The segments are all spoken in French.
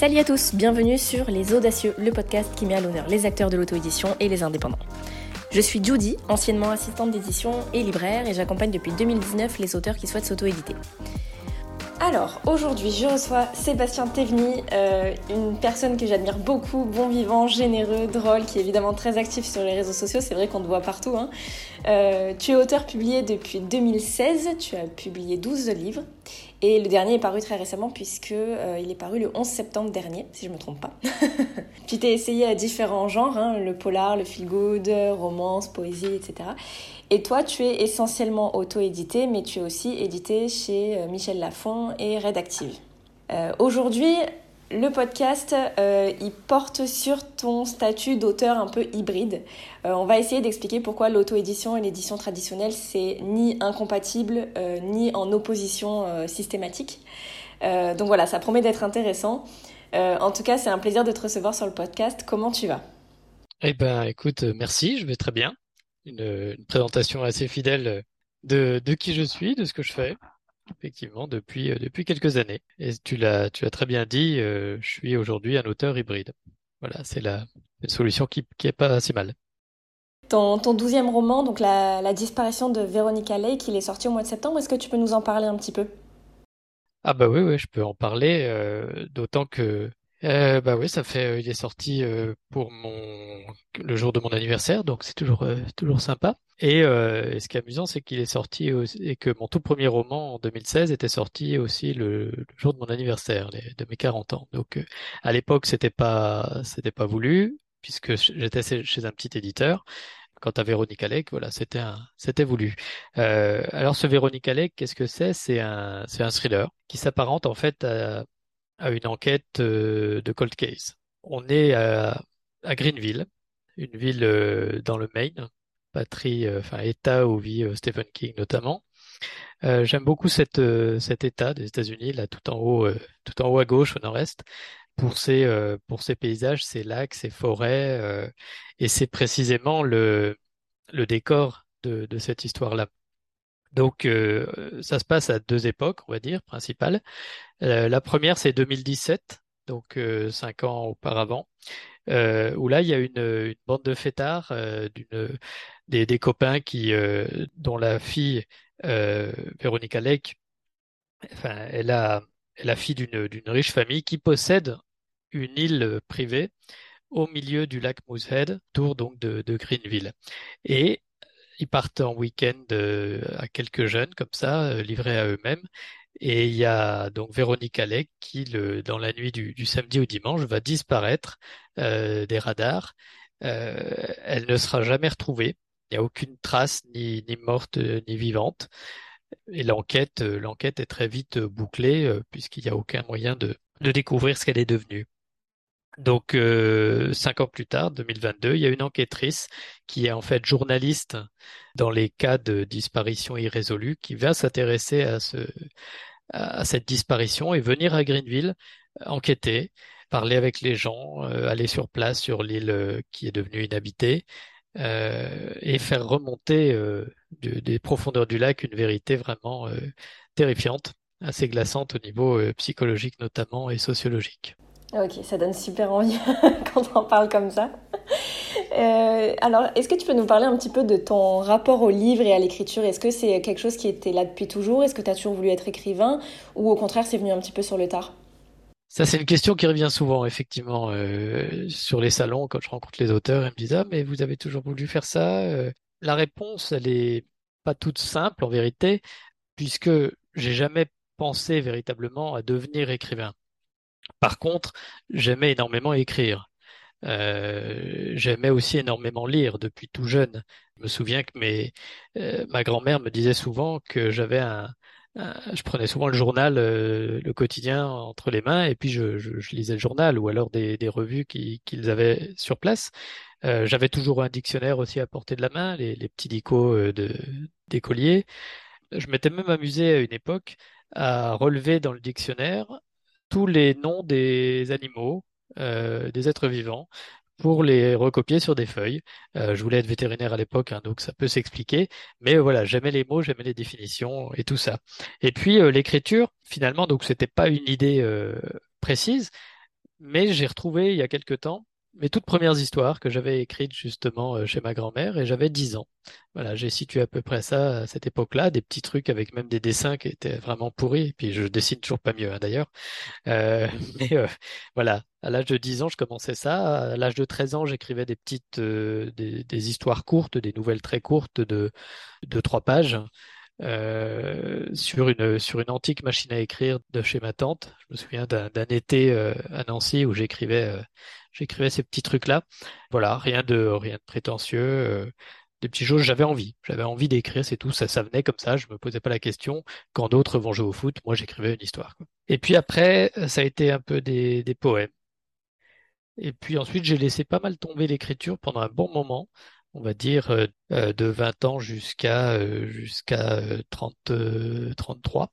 Salut à tous, bienvenue sur Les Audacieux, le podcast qui met à l'honneur les acteurs de l'auto-édition et les indépendants. Je suis Judy, anciennement assistante d'édition et libraire, et j'accompagne depuis 2019 les auteurs qui souhaitent s'auto-éditer. Alors, aujourd'hui, je reçois Sébastien Tevny, euh, une personne que j'admire beaucoup, bon vivant, généreux, drôle, qui est évidemment très actif sur les réseaux sociaux, c'est vrai qu'on te voit partout. Hein. Euh, tu es auteur publié depuis 2016, tu as publié 12 livres, et le dernier est paru très récemment puisque euh, il est paru le 11 septembre dernier, si je me trompe pas. tu t'es essayé à différents genres, hein, le polar, le feel good, romance, poésie, etc. Et toi, tu es essentiellement auto-édité, mais tu es aussi édité chez euh, Michel Lafon et Redactive. Euh, Aujourd'hui, le podcast, euh, il porte sur ton statut d'auteur un peu hybride. Euh, on va essayer d'expliquer pourquoi l'auto-édition et l'édition traditionnelle, c'est ni incompatible, euh, ni en opposition systématique. Donc voilà, ça promet d'être intéressant. en tout cas, c'est un plaisir de te recevoir sur le podcast. Comment tu vas? Eh ben, écoute, merci, je vais très bien une, présentation assez fidèle de qui je suis, de ce que je fais, effectivement, depuis, euh, depuis quelques années. Et tu l'as, tu as très bien dit, euh, je suis aujourd'hui un auteur hybride. Voilà, c'est la une solution qui, qui est pas si mal. Ton, ton douzième roman, donc la, la disparition de Veronica Lake, il est sorti au mois de septembre. Est-ce que tu peux nous en parler un petit peu? Ah bah oui, oui, je peux en parler, euh, d'autant que euh, bah oui, ça fait, euh, il est sorti euh, pour mon le jour de mon anniversaire, donc c'est toujours euh, toujours sympa. Et, euh, et, ce qui est amusant, c'est qu'il est sorti aussi, et que mon tout premier roman en 2016 était sorti aussi le, jour de mon anniversaire, de mes 40 ans. Donc à l'époque, c'était pas c'était pas voulu puisque j'étais chez un petit éditeur. Quant à Véronique Alec, voilà, c'était un, c'était voulu. alors ce Véronique Alec, qu'est-ce que c'est? C'est un, c'est un thriller qui s'apparente en fait à à une enquête euh, de cold case. On est à, Greenville, une ville euh, dans le Maine, patrie, euh, enfin État où vit Stephen King notamment. J'aime beaucoup cet État des États-Unis, là tout en haut, tout en haut à gauche, au nord-est, pour ses, paysages, ses lacs, ses forêts, et c'est précisément le, décor de cette histoire-là. Donc, ça se passe à deux époques, on va dire, principales. Euh, la première, c'est 2017, donc euh, cinq ans auparavant, euh, où là, il y a une, une bande de fêtards, euh, d'une, des, des, copains qui, euh, dont la fille, Véronica Lake, enfin, elle a, elle la fille d'une, d'une riche famille qui possède une île privée au milieu du lac Moosehead, autour donc de, de Greenville. Et ils partent en week-end à quelques jeunes comme ça, livrés à eux-mêmes. Et il y a donc Véronique Alec qui, dans la nuit du, samedi au dimanche, va disparaître euh, des radars. Euh, elle ne sera jamais retrouvée. Il n'y a aucune trace, ni, morte, ni vivante. Et l'enquête, est très vite bouclée, euh, puisqu'il n'y a aucun moyen de découvrir ce qu'elle est devenue. Donc, euh, cinq ans plus tard, 2022, il y a une enquêtrice qui est en fait journaliste dans les cas de disparition irrésolue, qui va s'intéresser à, ce, à cette disparition et venir à Greenville enquêter, parler avec les gens, euh, aller sur place sur l'île euh, qui est devenue inhabitée euh, et faire remonter euh, de, des profondeurs du lac une vérité vraiment euh, terrifiante, assez glaçante au niveau psychologique notamment et sociologique. Ok, ça donne super envie quand on en parle comme ça. Euh, alors, est-ce que tu peux nous parler un petit peu de ton rapport au livre et à l'écriture? Est-ce que c'est quelque chose qui était là depuis toujours? Est-ce que tu as toujours voulu être écrivain? Ou au contraire, c'est venu un petit peu sur le tard? Ça, c'est une question qui revient souvent, effectivement, euh, sur les salons, quand je rencontre les auteurs, ils me disent, ah, mais vous avez toujours voulu faire ça? Euh, La réponse, elle est pas toute simple, en vérité, puisque j'ai jamais pensé véritablement à devenir écrivain. Par contre, j'aimais énormément écrire. Euh, j'aimais aussi énormément lire depuis tout jeune. Je me souviens que mes, euh, ma grand-mère me disait souvent que j'avais un, je prenais souvent le journal, euh, le quotidien entre les mains et puis je, lisais le journal ou alors des, des revues qu'ils qui avaient sur place. J'avais toujours un dictionnaire aussi à portée de la main, les, les petits dicos euh, de d'écoliers. Je m'étais même amusé à une époque à relever dans le dictionnaire tous les noms des animaux, euh, des êtres vivants, pour les recopier sur des feuilles. Euh, je voulais être vétérinaire à l'époque, hein, donc ça peut s'expliquer. Mais voilà, j'aimais les mots, j'aimais les définitions et tout ça. Et puis euh, l'écriture, finalement, donc c'était pas une idée précise, mais j'ai retrouvé il y a quelque temps mes toutes premières histoires que j'avais écrites justement euh, chez ma grand-mère et j'avais 10 ans. Voilà, j'ai situé à peu près ça à cette époque-là, des petits trucs avec même des dessins qui étaient vraiment pourris, et puis je dessine toujours pas mieux hein, d'ailleurs. Euh, mais euh, voilà, à l'âge de 10 ans, je commençais ça. À l'âge de 13 ans, j'écrivais des petites, euh, des, des, histoires courtes, des nouvelles très courtes de, de 3 pages. Euh, sur une sur une antique machine à écrire de chez ma tante. Je me souviens d'un été euh, à Nancy où j'écrivais euh, j'écrivais ces petits trucs là. Voilà, rien de rien de prétentieux, des petites choses. J'avais envie, j'avais envie d'écrire, c'est tout. Ça ça venait comme ça. Je me posais pas la question. Quand d'autres vont jouer au foot, moi j'écrivais une histoire. Et puis après, ça a été un peu des des poèmes. Et puis ensuite, j'ai laissé pas mal tomber l'écriture pendant un bon moment on va dire, euh, euh, de 20 ans jusqu'à euh, jusqu'à 30, 33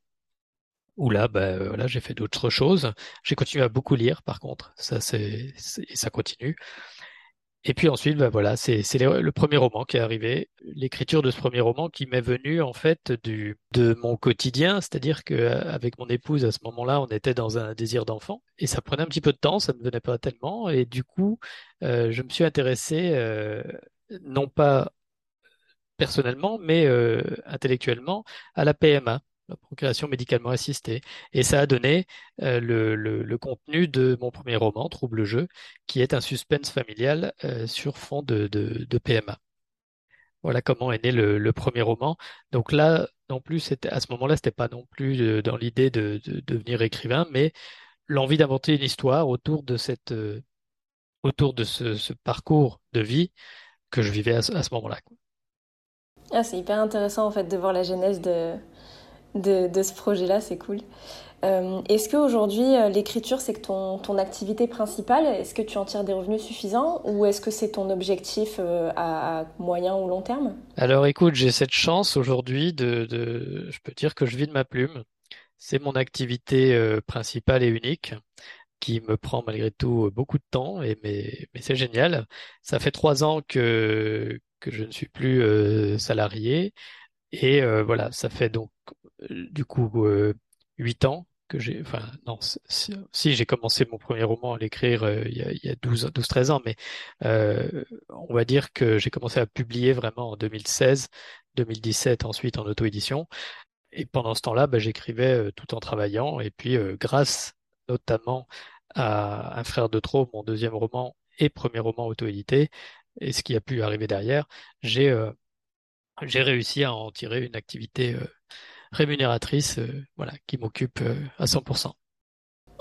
où là, bah, voilà, j'ai fait d'autres choses. J'ai continué à beaucoup lire, par contre, ça c'est ça continue. Et puis ensuite, bah, voilà, c'est le premier roman qui est arrivé, l'écriture de ce premier roman qui m'est venu en fait du de mon quotidien, c'est-à-dire que avec mon épouse à ce moment-là, on était dans un désir d'enfant. Et ça prenait un petit peu de temps, ça ne venait pas tellement. Et du coup, je me suis intéressé non pas personnellement, mais euh, intellectuellement, à la PMA, la procréation médicalement assistée. Et ça a donné euh, le, le, contenu de mon premier roman, Trouble jeu, qui est un suspense familial euh, sur fond de, de, PMA. Voilà comment est né le, premier roman. Donc là, non plus, à ce moment-là, c'était pas non plus dans l'idée de, de, devenir écrivain, mais l'envie d'inventer une histoire autour de cette, autour de ce, parcours de vie que je vivais à ce, moment-là. Ah, c'est hyper intéressant en fait de voir la genèse de, de, ce projet-là, c'est cool. Euh, est-ce qu'aujourd'hui, euh, l'écriture, c'est ton, ton, activité principale Est-ce que tu en tires des revenus suffisants ou est-ce que c'est ton objectif euh, à, moyen ou long terme? Alors écoute, j'ai cette chance aujourd'hui de, de, Je peux dire que je vis de ma plume. C'est mon activité principale et unique qui me prend malgré tout beaucoup de temps, et, mais, mais c'est génial. Ça fait trois ans que, que je ne suis plus salarié, et voilà, ça fait donc du coup huit ans que j'ai, enfin non, si, j'ai commencé mon premier roman à l'écrire il y a, il y a 12, 12, 13 ans, mais on va dire que j'ai commencé à publier vraiment en 2016, 2017 ensuite en auto-édition. Et pendant ce temps-là, bah, j'écrivais tout en travaillant. Et puis, grâce notamment à Un frère de trop, mon deuxième roman et premier roman auto-édité, et ce qui a pu arriver derrière, j'ai euh, j'ai réussi à en tirer une activité euh, rémunératrice euh, voilà, qui m'occupe à 100%.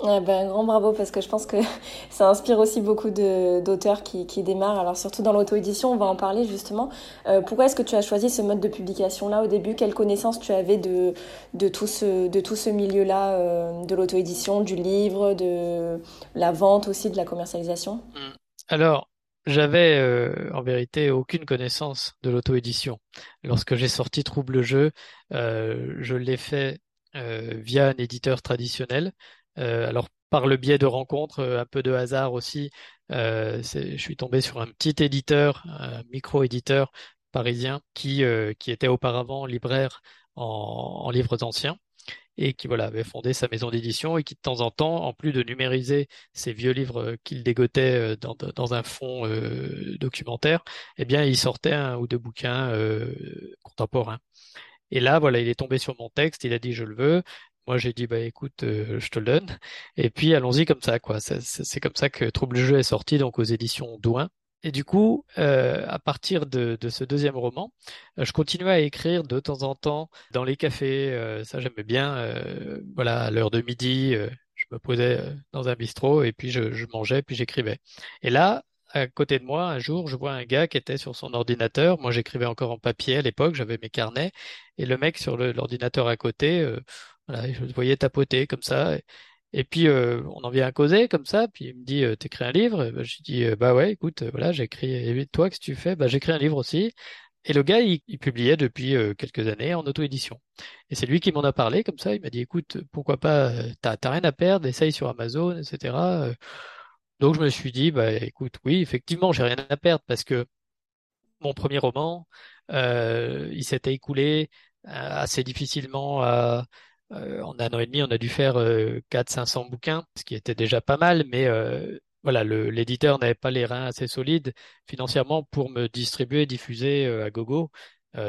Eh ben, un grand bravo parce que je pense que ça inspire aussi beaucoup d'auteurs qui, qui, démarrent. Alors surtout dans l'auto-édition, on va en parler justement. Euh, pourquoi est-ce que tu as choisi ce mode de publication-là au début? Quelle connaissance tu avais de, de tout ce, de tout ce milieu-là, euh, de l'auto-édition, du livre, de la vente aussi, de la commercialisation? Mmh. Alors, j'avais euh, en vérité aucune connaissance de l'auto-édition. Lorsque j'ai sorti Trouble Jeu, je l'ai fait via un éditeur traditionnel euh, alors par le biais de rencontres, euh, un peu de hasard aussi, euh, je suis tombé sur un petit éditeur, un micro-éditeur parisien qui, qui était auparavant libraire en, livres anciens et qui voilà avait fondé sa maison d'édition et qui de temps en temps, en plus de numériser ses vieux livres qu'il dégotait dans, dans un fonds documentaire, eh bien il sortait un ou deux bouquins contemporains. Et là, voilà, il est tombé sur mon texte, il a dit je le veux. Moi, j'ai dit, bah écoute, euh, je te le donne. Et puis, allons-y comme ça, quoi. C'est comme ça que Trouble Jeu est sorti, donc aux éditions Douin. Et du coup, euh, à partir de, de, ce deuxième roman, euh, je continuais à écrire de temps en temps dans les cafés. ça, j'aimais bien. voilà, à l'heure de midi, je me posais dans un bistrot et puis je, je mangeais, puis j'écrivais. Et là, à côté de moi, un jour, je vois un gars qui était sur son ordinateur. Moi, j'écrivais encore en papier à l'époque, j'avais mes carnets. Et le mec sur l'ordinateur à côté, voilà, je le voyais tapoter comme ça. Puis, euh, on en vient à causer comme ça. Puis il me dit, euh, t'écris un livre? Ben, je dis, euh, bah ouais, écoute, voilà, j'écris. Et toi, qu'est-ce que tu fais? Bah, j'écris un livre aussi. Et le gars, il, publiait depuis quelques années en auto-édition. Et c'est lui qui m'en a parlé comme ça. Il m'a dit, écoute, pourquoi pas, t'as rien à perdre, essaye sur Amazon, etc. Donc je me suis dit, bah écoute, oui, effectivement, j'ai rien à perdre parce que mon premier roman, il s'était écoulé assez difficilement à en un an et demi, on a dû faire 400-500 bouquins, ce qui était déjà pas mal, mais voilà, l'éditeur n'avait pas les reins assez solides financièrement pour me distribuer, diffuser à gogo.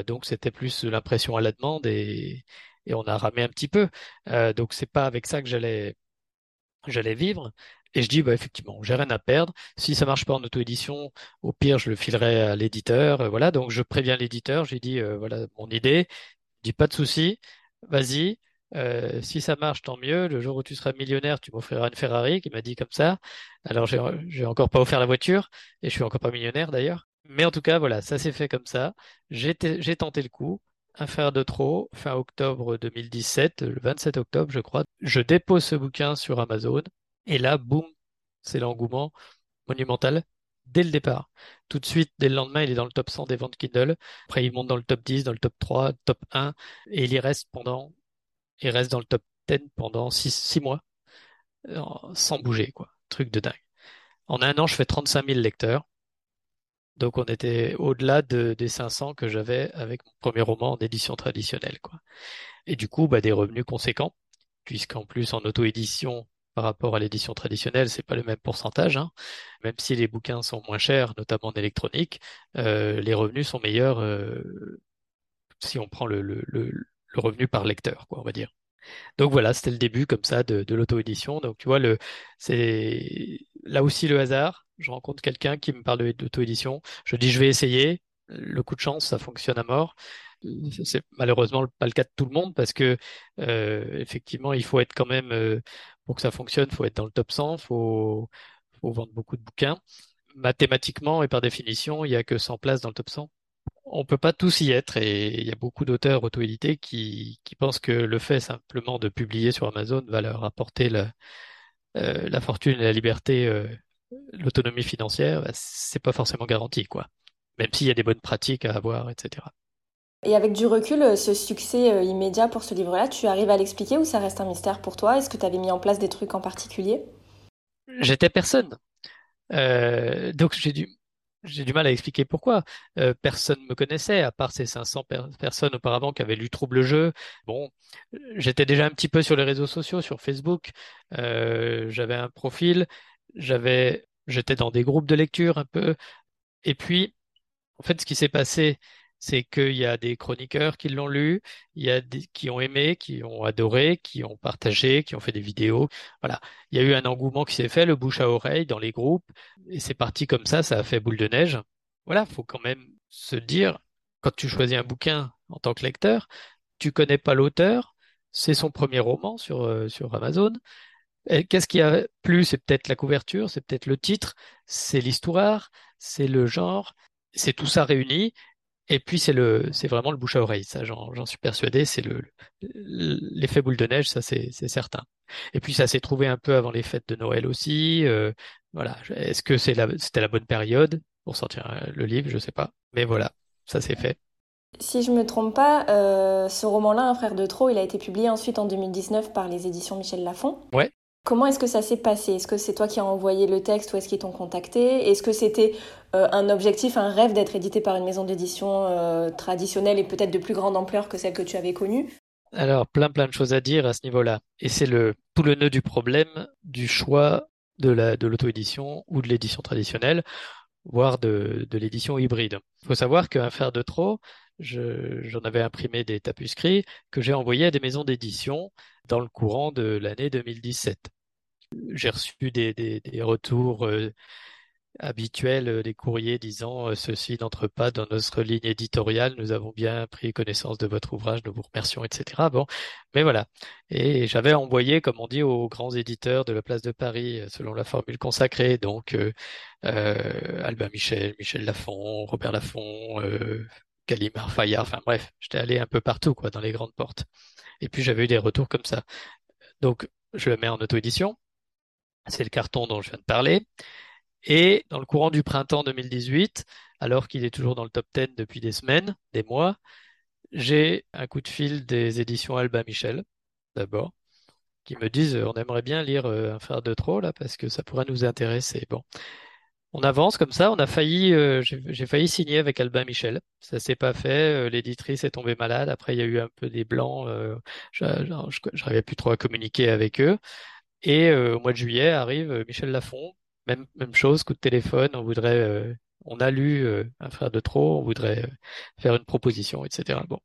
donc c'était plus l'impression à la demande et, on a ramé un petit peu. donc c'est pas avec ça que j'allais vivre. Et je dis, bah, effectivement, j'ai rien à perdre. Si ça marche pas en auto-édition, au pire, je le filerai à l'éditeur. Euh, voilà, donc je préviens l'éditeur. J'ai dit, euh, voilà, mon idée. Je dis, pas de souci, vas-y. Euh, si ça marche, tant mieux. Le jour où tu seras millionnaire, tu m'offriras une Ferrari, qui m'a dit comme ça. Alors, j'ai, j'ai encore pas offert la voiture, et je suis encore pas millionnaire d'ailleurs. Mais en tout cas, voilà, ça s'est fait comme ça. J'ai, j'ai tenté le coup. Un fer de trop, fin octobre 2017, le 27 octobre, je crois. Je dépose ce bouquin sur Amazon. Et là, boum, c'est l'engouement monumental dès le départ. Tout de suite, dès le lendemain, il est dans le top 100 des ventes Kindle. Après, il monte dans le top 10, dans le top 3, top 1, et il y reste pendant, il reste dans le top 10 pendant 6, mois, euh, sans bouger, quoi. Truc de dingue. En un an, je fais 35 000 lecteurs. Donc, on était au-delà de, des 500 que j'avais avec mon premier roman en édition traditionnelle, quoi. Et du coup, bah, des revenus conséquents, puisqu'en plus, en auto-édition, par rapport à l'édition traditionnelle, c'est pas le même pourcentage. Hein. Même si les bouquins sont moins chers, notamment en électronique, euh, les revenus sont meilleurs euh, si on prend le, le, le, revenu par lecteur, quoi, on va dire. Donc voilà, c'était le début comme ça de, l'auto-édition. Donc tu vois, le, c'est là aussi le hasard. Je rencontre quelqu'un qui me parle d'auto-édition. Je dis je vais essayer. Le coup de chance, ça fonctionne à mort. C'est malheureusement pas le cas de tout le monde parce que euh, effectivement, il faut être quand même euh, pour que ça fonctionne, il faut être dans le top 100, il faut, faut vendre beaucoup de bouquins. Mathématiquement et par définition, il n'y a que 100 places dans le top 100. On peut pas tous y être et il y a beaucoup d'auteurs auto-édités qui, qui pensent que le fait simplement de publier sur Amazon va leur apporter la, euh, la fortune la liberté, euh, l'autonomie financière, bah, c'est pas forcément garanti, quoi. Même s'il y a des bonnes pratiques à avoir, etc. Et avec du recul, euh, ce succès immédiat pour ce livre-là, tu arrives à l'expliquer ou ça reste un mystère pour toi? Est-ce que tu avais mis en place des trucs en particulier? J'étais personne. Euh, donc j'ai du, j'ai du mal à expliquer pourquoi. Euh, personne me connaissait, à part ces 500 personnes auparavant qui avaient lu Trouble Jeu. Bon, j'étais déjà un petit peu sur les réseaux sociaux, sur Facebook. Euh, j'avais un profil, j'avais, j'étais dans des groupes de lecture un peu. Et puis, en fait, ce qui s'est passé, c'est qu'il y a des chroniqueurs qui l'ont lu, il y a des qui ont aimé, qui ont adoré, qui ont partagé, qui ont fait des vidéos. Voilà, il y a eu un engouement qui s'est fait, le bouche à oreille dans les groupes, et c'est parti comme ça, ça a fait boule de neige. Voilà, faut quand même se dire, quand tu choisis un bouquin en tant que lecteur, tu connais pas l'auteur, c'est son premier roman sur, euh, sur Amazon. Qu'est-ce qui a plu? C'est peut-être la couverture, c'est peut-être le titre, c'est l'histoire, c'est le genre, c'est tout ça réuni et puis c'est le, c'est vraiment le bouche à oreille. Ça, j'en suis persuadé. C'est le l'effet boule de neige, ça c'est certain. Et puis ça s'est trouvé un peu avant les fêtes de Noël aussi. Euh, voilà. Est-ce que c'est la, c'était la bonne période pour sortir euh, le livre? Je sais pas. Mais voilà, ça s'est fait. Si je me trompe pas, euh, ce roman-là, Un frère de trop, il a été publié ensuite en 2019 par les éditions Michel Lafon. Ouais. Comment est-ce que ça s'est passé? Est-ce que c'est toi qui as envoyé le texte ou est-ce qu'ils t'ont contacté? Est-ce que c'était euh, un objectif, un rêve d'être édité par une maison d'édition euh, traditionnelle et peut-être de plus grande ampleur que celle que tu avais connue? Alors, plein plein de choses à dire à ce niveau-là. Et c'est le tout le nœud du problème du choix de la l'auto-édition ou de l'édition traditionnelle, voire de, l'édition hybride. Il faut savoir qu'un faire de trop, j'en avais imprimé des tapuscrits que j'ai envoyés à des maisons d'édition dans le courant de l'année 2017 j'ai reçu des, retours euh, habituels, euh, des courriers disant euh, ceci n'entre pas dans notre ligne éditoriale, nous avons bien pris connaissance de votre ouvrage, nous vous remercions, etc. Bon, mais voilà. Et j'avais envoyé, comme on dit, aux grands éditeurs de la place de Paris, selon la formule consacrée, donc Albin Michel, Michel Lafon, Robert Laffont, euh, Fayard, enfin bref, j'étais allé un peu partout, quoi, dans les grandes portes. Et puis j'avais eu des retours comme ça. Donc je le mets en auto-édition. C'est le carton dont je viens de parler. Et dans le courant du printemps 2018, alors qu'il est toujours dans le top 10 depuis des semaines, des mois, j'ai un coup de fil des éditions Alba Michel, d'abord, qui me disent on aimerait bien lire euh, Un frère de trop, là, parce que ça pourrait nous intéresser. Bon. on avance comme ça. On a failli, euh, j'ai failli signer avec Albin Michel. Ça s'est pas fait. L'éditrice est tombée malade. Après, il y a eu un peu des blancs. je n'arrivais plus trop à communiquer avec eux. Et au mois de juillet arrive Michel Lafon. Même, chose, coup de téléphone. On voudrait, on a lu un frère de trop. On voudrait faire une proposition, etc. Bon.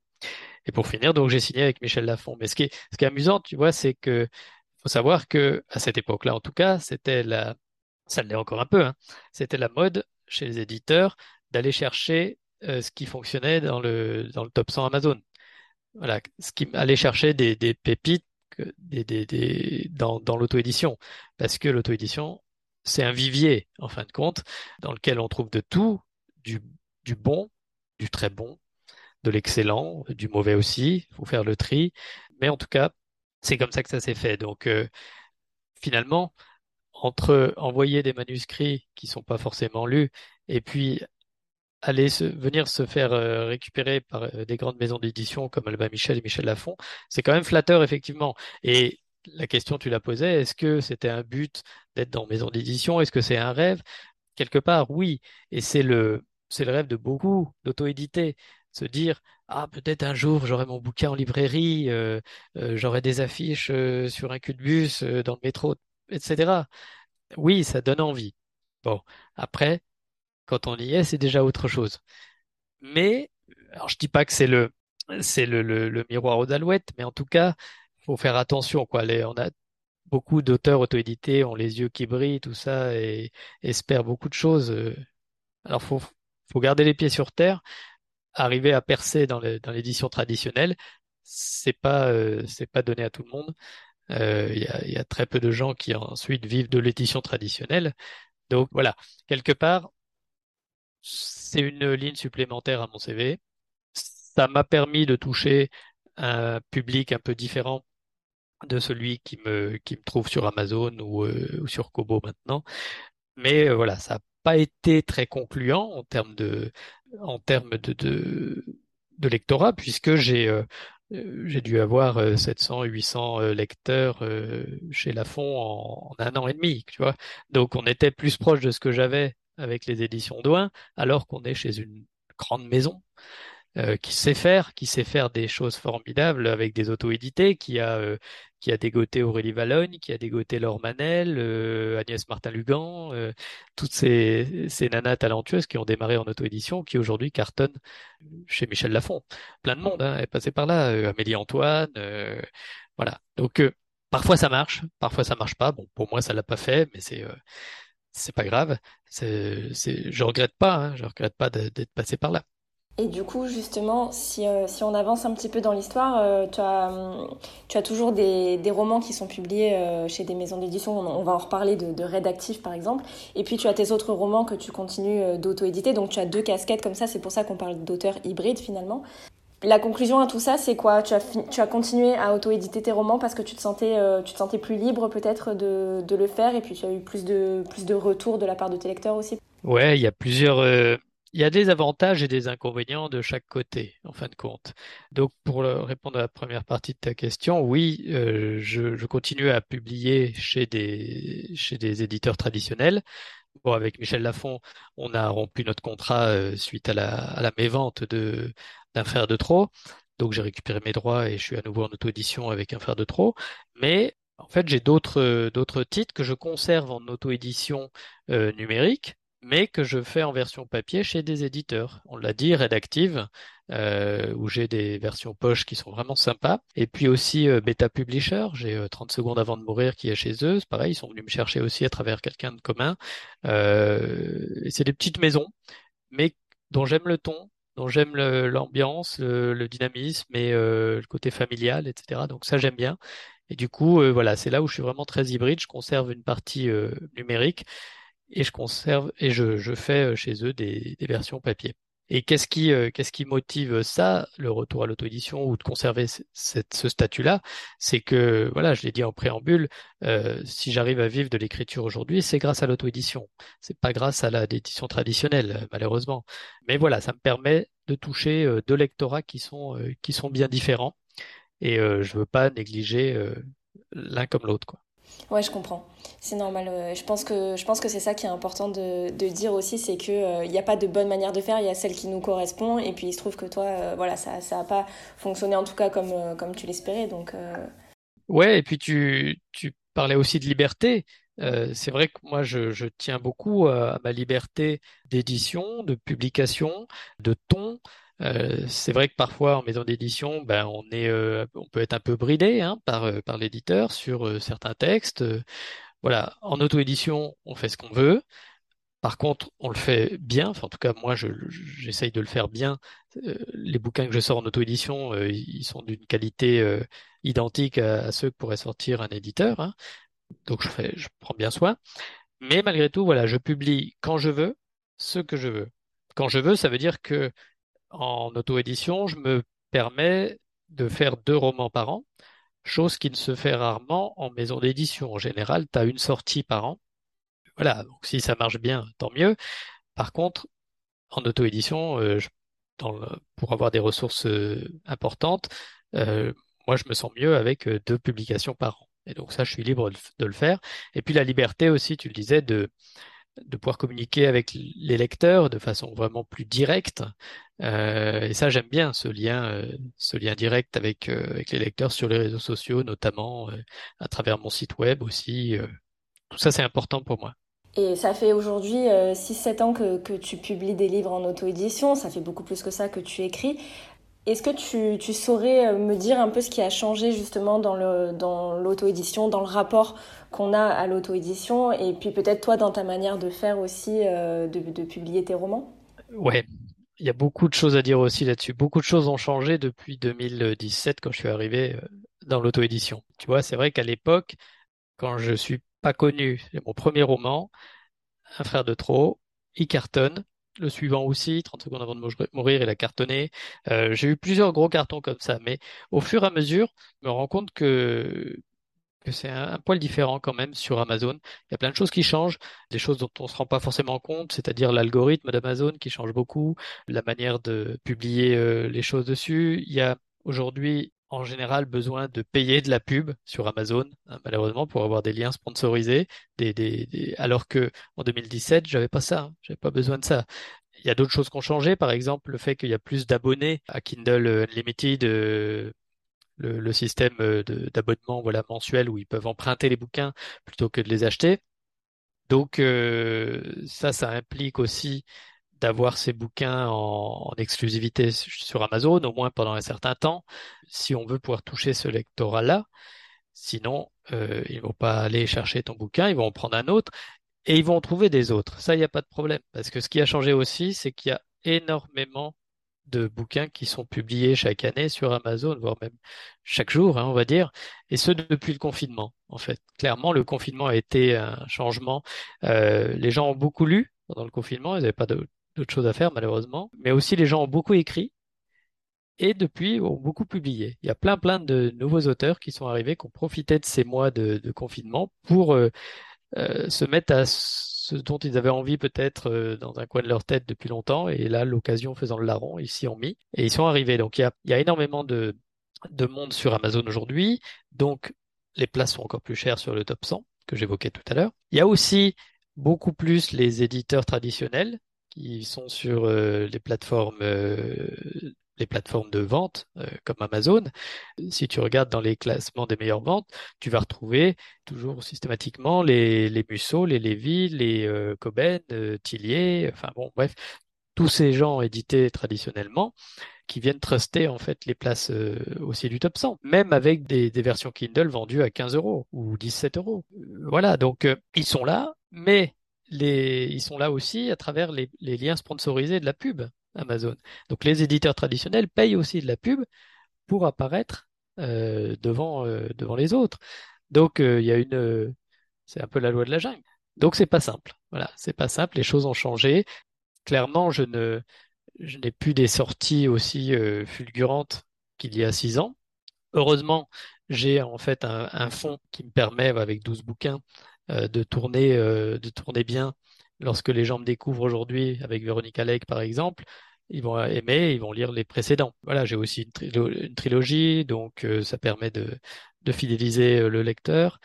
Et pour finir, donc j'ai signé avec Michel Lafon. Mais ce qui est, amusant, tu vois, c'est que faut savoir que à cette époque-là, en tout cas, c'était la, ça l'est encore un peu, hein, c'était la mode chez les éditeurs d'aller chercher euh, ce qui fonctionnait dans le dans le top 100 Amazon. Voilà, ce qui allait chercher des, des pépites dans, l'auto-édition, parce que l'auto-édition, c'est un vivier, en fin de compte, dans lequel on trouve de tout, du, bon, du très bon, de l'excellent, du mauvais aussi. Il faut faire le tri. Mais en tout cas, c'est comme ça que ça s'est fait. Donc, euh, finalement, entre envoyer des manuscrits qui sont pas forcément lus et puis aller se, venir se faire euh, récupérer par euh, des grandes maisons d'édition comme Albin Michel et Michel Lafon, c'est quand même flatteur, effectivement. Et la question, tu la posais, est-ce que c'était un but d'être dans maison d'édition? Est-ce que c'est un rêve? Quelque part, oui. Et c'est le, c'est le rêve de beaucoup d'auto-éditer se dire ah peut-être un jour j'aurai mon bouquin en librairie, euh, j'aurai des affiches sur un cul de bus dans le métro, etc. Oui, ça donne envie. Bon, après, quand on y est, c'est déjà autre chose. Mais, alors je dis pas que c'est le c'est le, miroir aux alouettes, mais en tout cas, faut faire attention quoi. On a beaucoup d'auteurs auto-édités ont les yeux qui brillent, tout ça, et espèrent beaucoup de choses. Alors faut faut garder les pieds sur terre arriver à percer dans l'édition traditionnelle, c'est pas euh, c'est pas donné à tout le monde. Euh, il a, y, a, très peu de gens qui ensuite vivent de l'édition traditionnelle. Donc voilà, quelque part, c'est une ligne supplémentaire à mon CV. Ça m'a permis de toucher un public un peu différent de celui qui me qui me trouve sur Amazon ou, euh, sur Kobo maintenant. Mais voilà, ça n'a pas été très concluant en termes de en termes de, lectorat, puisque j'ai euh, euh, dû avoir 700, euh, 800 lecteurs chez Lafon en, en, un an et demi, tu vois. Donc on était plus proche de ce que j'avais avec les éditions Douin, alors qu'on est chez une grande maison euh, qui sait faire, qui sait faire des choses formidables avec des auto-édités, qui a euh, qui a dégoté Aurélie Valogne, qui a dégoté Laure Manel, euh, Agnès Martin-Lugan, toutes ces, ces nanas talentueuses qui ont démarré en auto-édition, qui aujourd'hui cartonnent chez Michel Lafon. Plein de monde hein, est passé par là, Amélie Antoine, voilà. Donc parfois ça marche, parfois ça marche pas. Bon, pour moi ça l'a pas fait, mais c'est c'est pas grave. Je regrette pas, hein, je regrette pas d'être passé par là. Et du coup, justement, si, euh, on avance un petit peu dans l'histoire, euh, tu, as, hum, tu as toujours des, romans qui sont publiés euh, chez des maisons d'édition. On, va en reparler de, de Redactif, par exemple. Et puis, tu as tes autres romans que tu continues d'auto-éditer. Donc, tu as deux casquettes comme ça. C'est pour ça qu'on parle d'auteur hybride, finalement. La conclusion à tout ça, c'est quoi? Tu as, continué à auto-éditer tes romans parce que tu te sentais, tu te sentais plus libre peut-être de, le faire? Et puis tu as eu plus de, plus de retours de la part de tes lecteurs aussi? Ouais, il y a plusieurs il y a des avantages et des inconvénients de chaque côté, en fin de compte. Donc, pour répondre à la première partie de ta question, oui, euh, je, continue à publier chez des, chez des éditeurs traditionnels. Bon, avec Michel Lafon, on a rompu notre contrat euh, suite à la, à la mévente de, d'un frère de trop. Donc, j'ai récupéré mes droits et je suis à nouveau en auto-édition avec un frère de trop. Mais en fait, j'ai d'autres, d'autres titres que je conserve en auto-édition euh, numérique mais que je fais en version papier chez des éditeurs. On l'a dit, Redactive, euh, où j'ai des versions poche qui sont vraiment sympas. Et puis aussi euh, Beta Publisher, j'ai 30 euh, secondes avant de mourir qui est chez eux. C'est pareil, ils sont venus me chercher aussi à travers quelqu'un de commun. Euh, c'est des petites maisons, mais dont j'aime le ton, dont j'aime l'ambiance, le, dynamisme et le côté familial, etc. Donc ça, j'aime bien. Et du coup, voilà, c'est là où je suis vraiment très hybride. Je conserve une partie numérique et je conserve et je, fais euh, chez eux des versions papier. Et qu'est-ce qui, euh, qu'est-ce qui motive ça, le retour à l'auto-édition ou de conserver ce statut-là? C'est que, voilà, je l'ai dit en préambule, euh, si j'arrive à vivre de l'écriture aujourd'hui, c'est grâce à l'auto-édition. C'est pas grâce à la l'édition traditionnelle, malheureusement. Mais voilà, ça me permet de toucher euh, deux lectorats qui sont, qui sont bien différents. Et je veux pas négliger l'un comme l'autre, quoi. Ouais, je comprends. C'est normal. Je pense que je pense que c'est ça qui est important de, de dire aussi, c'est que il euh, n'y a pas de bonne manière de faire. Il y a celle qui nous correspond, et puis il se trouve que toi, euh, voilà, ça ça a pas fonctionné en tout cas comme euh, comme tu l'espérais. Donc ouais, et puis tu tu parlais aussi de liberté. c'est vrai que moi je, je tiens beaucoup à, ma liberté d'édition, de publication, de ton. Euh, c'est vrai que parfois en maison d'édition, ben euh, on peut être un peu bridé hein, par euh, par l'éditeur sur certains textes. voilà, en auto-édition, on fait ce qu'on veut. Par contre, on le fait bien. En tout cas, moi, je, j'essaye de le faire bien. les bouquins que je sors en auto-édition, ils sont d'une qualité identique à, ceux que pourrait sortir un éditeur. Hein. Donc, je je prends bien soin. Mais malgré tout, voilà, je publie quand je veux, ce que je veux. Quand je veux, ça veut dire que en auto-édition, je me permets de faire deux romans par an, chose qui ne se fait rarement en maison d'édition. En général, tu as une sortie par an. Voilà, donc si ça marche bien, tant mieux. Par contre, en auto-édition, euh, pour avoir des ressources euh, importantes, euh, moi je me sens mieux avec deux publications par an. Et donc ça, je suis libre de le faire. Et puis la liberté aussi, tu le disais, de de pouvoir communiquer avec les lecteurs de façon vraiment plus directe. Euh, et ça, j'aime bien ce lien, euh, ce lien direct avec, euh, avec les lecteurs sur les réseaux sociaux, notamment à travers mon site web aussi. tout ça, c'est important pour moi. Et ça fait aujourd'hui 6-7 ans que, que, tu publies des livres en auto-édition, ça fait beaucoup plus que ça que tu écris. Est-ce que tu, tu, saurais me dire un peu ce qui a changé justement dans l'auto-édition, dans, dans, le rapport qu'on a à l'auto-édition, et puis peut-être toi dans ta manière de faire aussi, de, de, publier tes romans? Ouais, il y a beaucoup de choses à dire aussi là-dessus. Beaucoup de choses ont changé depuis 2017 quand je suis arrivé euh, dans l'auto-édition. Tu vois, c'est vrai qu'à l'époque, quand je suis pas connu, mon premier roman, Un frère de trop, il cartonne le suivant aussi, 30 secondes avant de mourir, il a cartonné. Euh, j'ai eu plusieurs gros cartons comme ça, mais au fur et à mesure, je me rends compte que, que c'est un, poil différent quand même sur Amazon. Il y a plein de choses qui changent, des choses dont on se rend pas forcément compte, c'est-à-dire l'algorithme d'Amazon qui change beaucoup, la manière de publier euh, les choses dessus. Il y a aujourd'hui en général besoin de payer de la pub sur Amazon, hein, malheureusement, pour avoir des liens sponsorisés, alors que en 2017, j'avais pas ça, hein, j'avais pas besoin de ça. Il y a d'autres choses qui ont changé, par exemple le fait qu'il y a plus d'abonnés à Kindle Unlimited, euh, le, système euh, d'abonnement voilà mensuel où ils peuvent emprunter les bouquins plutôt que de les acheter. Donc euh, ça, ça implique aussi d'avoir ces bouquins en, exclusivité sur Amazon, au moins pendant un certain temps, si on veut pouvoir toucher ce lectorat-là. Sinon, euh, ils vont pas aller chercher ton bouquin, ils vont en prendre un autre et ils vont en trouver des autres. Ça, il n'y a pas de problème. Parce que ce qui a changé aussi, c'est qu'il y a énormément de bouquins qui sont publiés chaque année sur Amazon, voire même chaque jour, hein, on va dire, et ce depuis le confinement, en fait. Clairement, le confinement a été un changement. Euh, les gens ont beaucoup lu pendant le confinement, ils n'avaient pas de, d'autres choses à faire malheureusement. Mais aussi les gens ont beaucoup écrit et depuis ont beaucoup publié. Il y a plein plein de nouveaux auteurs qui sont arrivés, qui ont profité de ces mois de, confinement pour euh, euh, se mettre à ce dont ils avaient envie peut-être euh, dans un coin de leur tête depuis longtemps. Et là, l'occasion faisant le larron, ils s'y ont mis et ils sont arrivés. Donc il y a, énormément de, de monde sur Amazon aujourd'hui. Donc les places sont encore plus chères sur le top 100 que j'évoquais tout à l'heure. Il y a aussi beaucoup plus les éditeurs traditionnels qui sont sur euh, les plateformes euh, les plateformes de vente euh, comme Amazon. Si tu regardes dans les classements des meilleures ventes, tu vas retrouver toujours systématiquement les, les Musso, les Lévy, les euh, Coben, Tillier, enfin bon, bref, tous ces gens édités traditionnellement qui viennent truster en fait les places aussi du top 100, même avec des, des, versions Kindle vendues à 15 euros ou 17 euros. Voilà, donc ils sont là, mais ils sont là aussi à travers les, liens sponsorisés de la pub Amazon. Donc les éditeurs traditionnels payent aussi de la pub pour apparaître euh, devant, euh, devant les autres. Donc euh, il y a une, c'est un peu la loi de la jungle. Donc c'est pas simple. Voilà, c'est pas simple. Les choses ont changé. Clairement, je n'ai plus des sorties aussi fulgurantes qu'il y a six ans. Heureusement, j'ai en fait un, fonds qui me permet, avec 12 bouquins, de tourner bien. Lorsque les gens me découvrent aujourd'hui avec Véronique Alec, par exemple, ils vont aimer, ils vont lire les précédents. Voilà, j'ai aussi une, trilogie, donc euh, ça permet de, fidéliser le lecteur.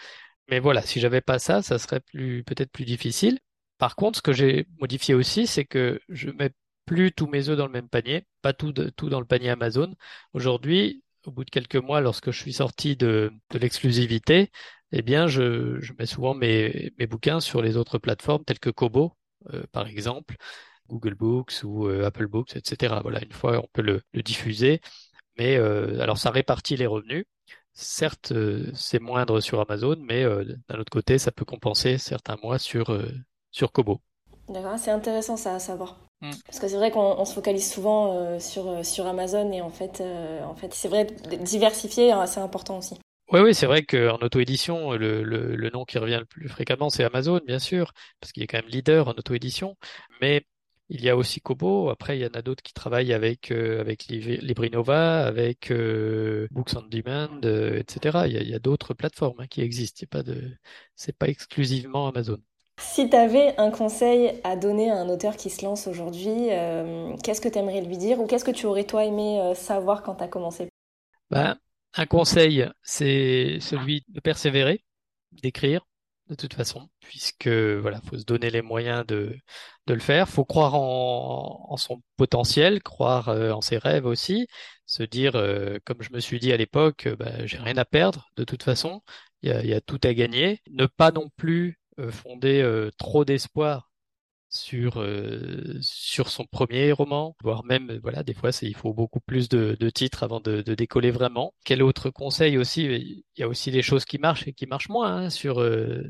mais voilà, si j'avais pas ça, ça serait peut-être plus difficile. Par contre, ce que j'ai modifié aussi, c'est que je mets plus tous mes œufs dans le même panier, pas tout, dans le panier Amazon. Aujourd'hui, au bout de quelques mois, lorsque je suis sorti de l'exclusivité, eh bien, je, je, mets souvent mes, mes bouquins sur les autres plateformes telles que Kobo, euh, par exemple, Google Books ou euh, Apple Books, etc. Voilà, une fois, on peut le, le diffuser. Mais euh, alors, ça répartit les revenus. Certes, c'est moindre sur Amazon, mais d'un autre côté, ça peut compenser certains mois sur, sur Kobo. D'accord, c'est intéressant ça à savoir. Mm. Parce que c'est vrai qu'on se focalise souvent sur, sur Amazon et en fait, en fait c'est vrai, diversifier, hein, c'est important aussi. Oui, oui, c'est vrai qu'en auto-édition, le, le, le, nom qui revient le plus fréquemment, c'est Amazon, bien sûr, parce qu'il est quand même leader en auto-édition. Mais il y a aussi Kobo. Après, il y en a d'autres qui travaillent avec euh, avec Librinova, avec euh, Books on Demand, euh, etc. Il y a, d'autres plateformes hein, qui existent. Pas de, c'est pas exclusivement Amazon. Si tu avais un conseil à donner à un auteur qui se lance aujourd'hui, qu'est-ce que tu aimerais lui dire ou qu'est-ce que tu aurais toi aimé savoir quand tu as commencé? Ben, un conseil, c'est celui de persévérer, d'écrire, de toute façon, puisque voilà, faut se donner les moyens de, le faire. Faut croire en, son potentiel, croire euh, en ses rêves aussi, se dire, euh, comme je me suis dit à l'époque, euh, bah, j'ai rien à perdre de toute façon, il y a, tout à gagner. Ne pas non plus fonder trop d'espoir sur euh, sur son premier roman, voire même voilà des fois il faut beaucoup plus de, de titres avant de, décoller vraiment. Quel autre conseil aussi Il y a aussi les choses qui marchent et qui marchent moins hein, sur euh,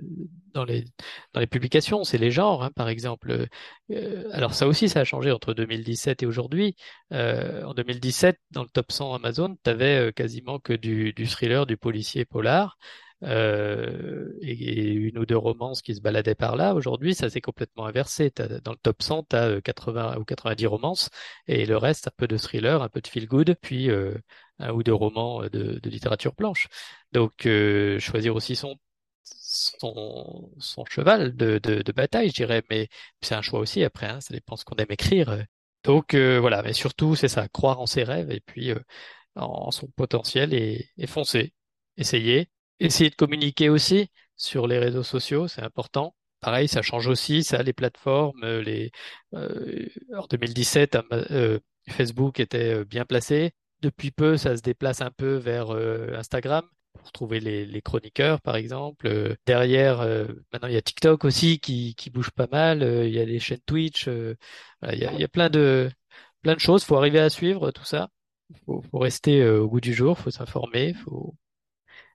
dans les dans les publications, c'est les genres hein, par exemple. Euh, alors ça aussi ça a changé entre 2017 et aujourd'hui. en 2017 dans le top 100 Amazon, tu avais quasiment que du, du thriller, du policier polar euh, et, une ou deux romances qui se baladaient par là. Aujourd'hui, ça s'est complètement inversé. dans le top 100, tu as 80 ou 90 romances et le reste, un peu de thriller, un peu de feel-good, puis euh, un ou deux romans de, de littérature blanche. Donc, euh, choisir aussi son son, son cheval de, de, de bataille, je dirais, mais c'est un choix aussi après, hein, ça dépend ce qu'on aime écrire. Donc euh, voilà, mais surtout c'est ça, croire en ses rêves et puis euh, en son potentiel et, et foncer, essayer, Essayer de communiquer aussi sur les réseaux sociaux, c'est important. Pareil, ça change aussi, ça, les plateformes, euh, les, euh, en 2017, euh, Facebook était euh, bien placé. Depuis peu, ça se déplace un peu vers Instagram pour trouver les, chroniqueurs, par exemple. derrière, maintenant, il y a TikTok aussi qui, qui bouge pas mal. il y a les chaînes Twitch. il, y a, il plein de, plein de choses. Faut arriver à suivre tout ça. Faut, faut rester au goût du jour. Faut s'informer. Faut,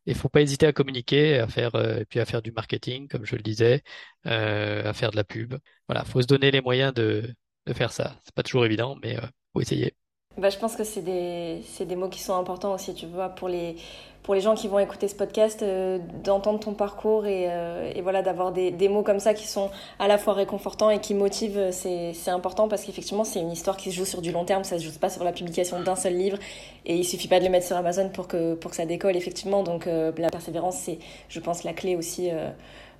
il faut pas hésiter à communiquer, à faire euh, et puis à faire du marketing, comme je le disais, euh, à faire de la pub. Voilà, faut se donner les moyens de, de faire ça. C'est pas toujours évident, mais euh, faut essayer. Bah, je pense que c'est des, des mots qui sont importants aussi, tu vois, pour les, pour les gens qui vont écouter ce podcast, euh, d'entendre ton parcours et, euh, et voilà, d'avoir des, des, mots comme ça qui sont à la fois réconfortants et qui motivent, euh, c'est important parce qu'effectivement, c'est une histoire qui se joue sur du long terme, ça se joue pas sur la publication d'un seul livre et il suffit pas de le mettre sur Amazon pour que, pour que ça décolle, effectivement. Donc, la persévérance, c'est, je pense, la clé aussi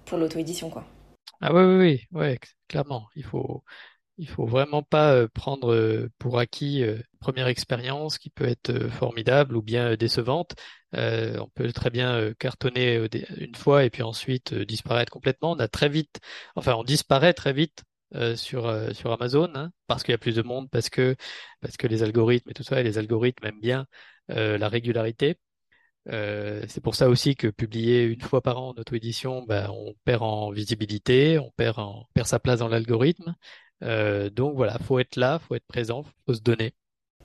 pour l'auto-édition, quoi. Ah oui, oui, oui, ouais, clairement. Il faut, il faut vraiment pas euh, prendre euh, pour acquis euh, une première expérience qui peut être formidable ou bien décevante. on peut très bien cartonner une fois et puis ensuite disparaître complètement. On a très vite, enfin, on disparaît très vite sur sur Amazon hein, parce qu'il y a plus de monde, parce que parce que les algorithmes et tout ça, et les algorithmes aiment bien la régularité. Euh, c'est pour ça aussi que publier une fois par an en auto-édition, ben, on perd en visibilité, on perd, en, perd sa place dans l'algorithme. Euh, donc voilà, faut être là, faut être présent, faut se donner.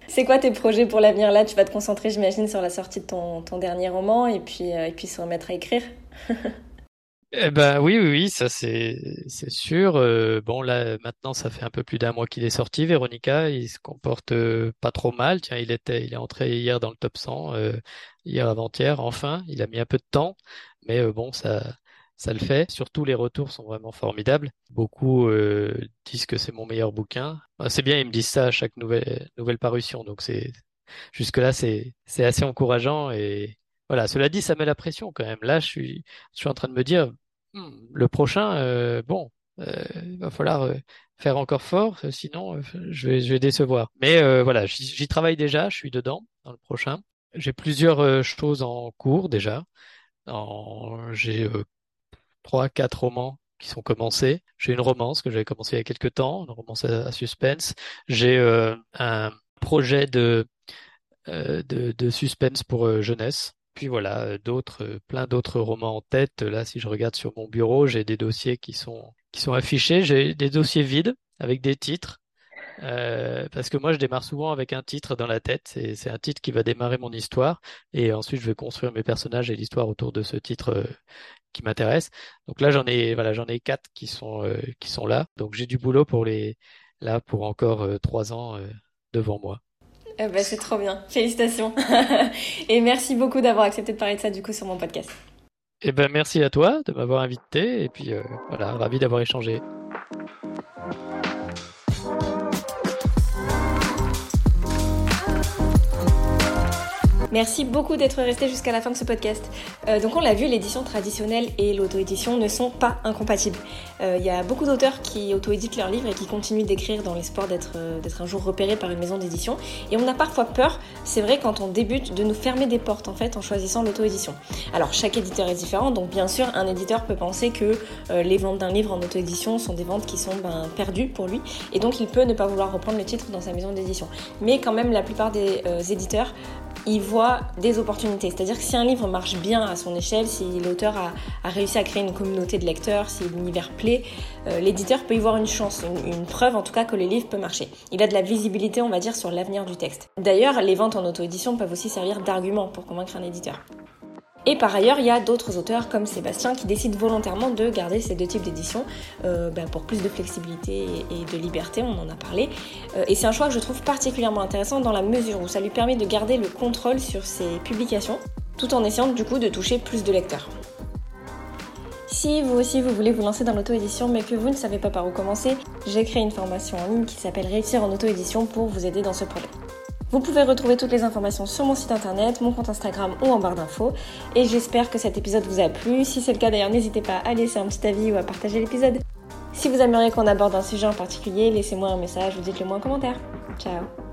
C'est quoi tes projets pour l'avenir là? Tu vas te concentrer, j'imagine, sur la sortie de ton, ton dernier roman et puis, euh, et puis se remettre à écrire? Eh ben oui, oui, oui, ça c'est c'est sûr. Euh, bon là maintenant ça fait un peu plus d'un mois qu'il est sorti. Véronica, il se comporte euh, pas trop mal. Tiens, il était, il est entré hier dans le top 100, euh, hier avant-hier. Enfin, il a mis un peu de temps, mais bon ça ça le fait. Surtout les retours sont vraiment formidables. Beaucoup disent que c'est mon meilleur bouquin. C'est bien, ils me disent ça à chaque nouvelle nouvelle parution. Donc c'est jusque là c'est assez encourageant et voilà, cela dit, ça met la pression quand même. Là, je suis, je suis en train de me dire, hmm, le prochain, euh, bon, euh, il va falloir euh, faire encore fort, sinon je vais, je vais décevoir. Mais voilà, j'y travaille déjà, je suis dedans dans le prochain. J'ai plusieurs choses en cours déjà. J'ai trois, quatre romans qui sont commencés. J'ai une romance que j'avais commencé il y a quelques temps, une romance à, suspense. J'ai euh, un projet de, euh, de, de, suspense pour euh, jeunesse. Puis voilà, d'autres, plein d'autres romans en tête. Là, si je regarde sur mon bureau, j'ai des dossiers qui sont, qui sont affichés. J'ai des dossiers vides avec des titres. Euh, parce que moi, je démarre souvent avec un titre dans la tête. C'est un titre qui va démarrer mon histoire. Et ensuite, je vais construire mes personnages et l'histoire autour de ce titre euh, qui m'intéresse. Donc là, j'en ai, voilà, j'en ai quatre qui sont, euh, qui sont là. Donc j'ai du boulot pour les, là, pour encore trois ans devant moi. Ben, c'est trop bien. Félicitations. et merci beaucoup d'avoir accepté de parler de ça, du coup, sur mon podcast. Eh ben, merci à toi de m'avoir invité. Et puis, voilà, ravi d'avoir échangé. Merci beaucoup d'être resté jusqu'à la fin de ce podcast. Euh, donc on l'a vu, l'édition traditionnelle et l'auto-édition ne sont pas incompatibles. Il euh, y a beaucoup d'auteurs qui auto-éditent leurs livres et qui continuent d'écrire dans l'espoir euh, d'être un jour repérés par une maison d'édition. Et on a parfois peur, c'est vrai quand on débute, de nous fermer des portes en fait en choisissant l'auto-édition. Alors chaque éditeur est différent, donc bien sûr un éditeur peut penser que les ventes d'un livre en auto-édition sont des ventes qui sont ben, perdues pour lui et donc il peut ne pas vouloir reprendre le titre dans sa maison d'édition. Mais quand même la plupart des éditeurs il voit des opportunités. C'est-à-dire que si un livre marche bien à son échelle, si l'auteur a, réussi à créer une communauté de lecteurs, si l'univers plaît, euh, l'éditeur peut y voir une chance, une, preuve en tout cas que le livre peut marcher. Il a de la visibilité, on va dire, sur l'avenir du texte. D'ailleurs, les ventes en auto-édition peuvent aussi servir d'argument pour convaincre un éditeur. Et par ailleurs, il y a d'autres auteurs comme Sébastien qui décident volontairement de garder ces deux types d'édition euh, ben, pour plus de flexibilité et de liberté, on en a parlé. Euh, et c'est un choix que je trouve particulièrement intéressant dans la mesure où ça lui permet de garder le contrôle sur ses publications, tout en essayant du coup de toucher plus de lecteurs. Si vous aussi vous voulez vous lancer dans l'auto-édition mais que vous ne savez pas par où commencer, j'ai créé une formation en ligne qui s'appelle Réussir en auto-édition pour vous aider dans ce projet. Vous pouvez retrouver toutes les informations sur mon site internet, mon compte Instagram ou en barre d'infos. Et j'espère que cet épisode vous a plu. Si c'est le cas d'ailleurs, n'hésitez pas à laisser un petit avis ou à partager l'épisode. Si vous aimeriez qu'on aborde un sujet en particulier, laissez-moi un message ou dites-le moi en commentaire. Ciao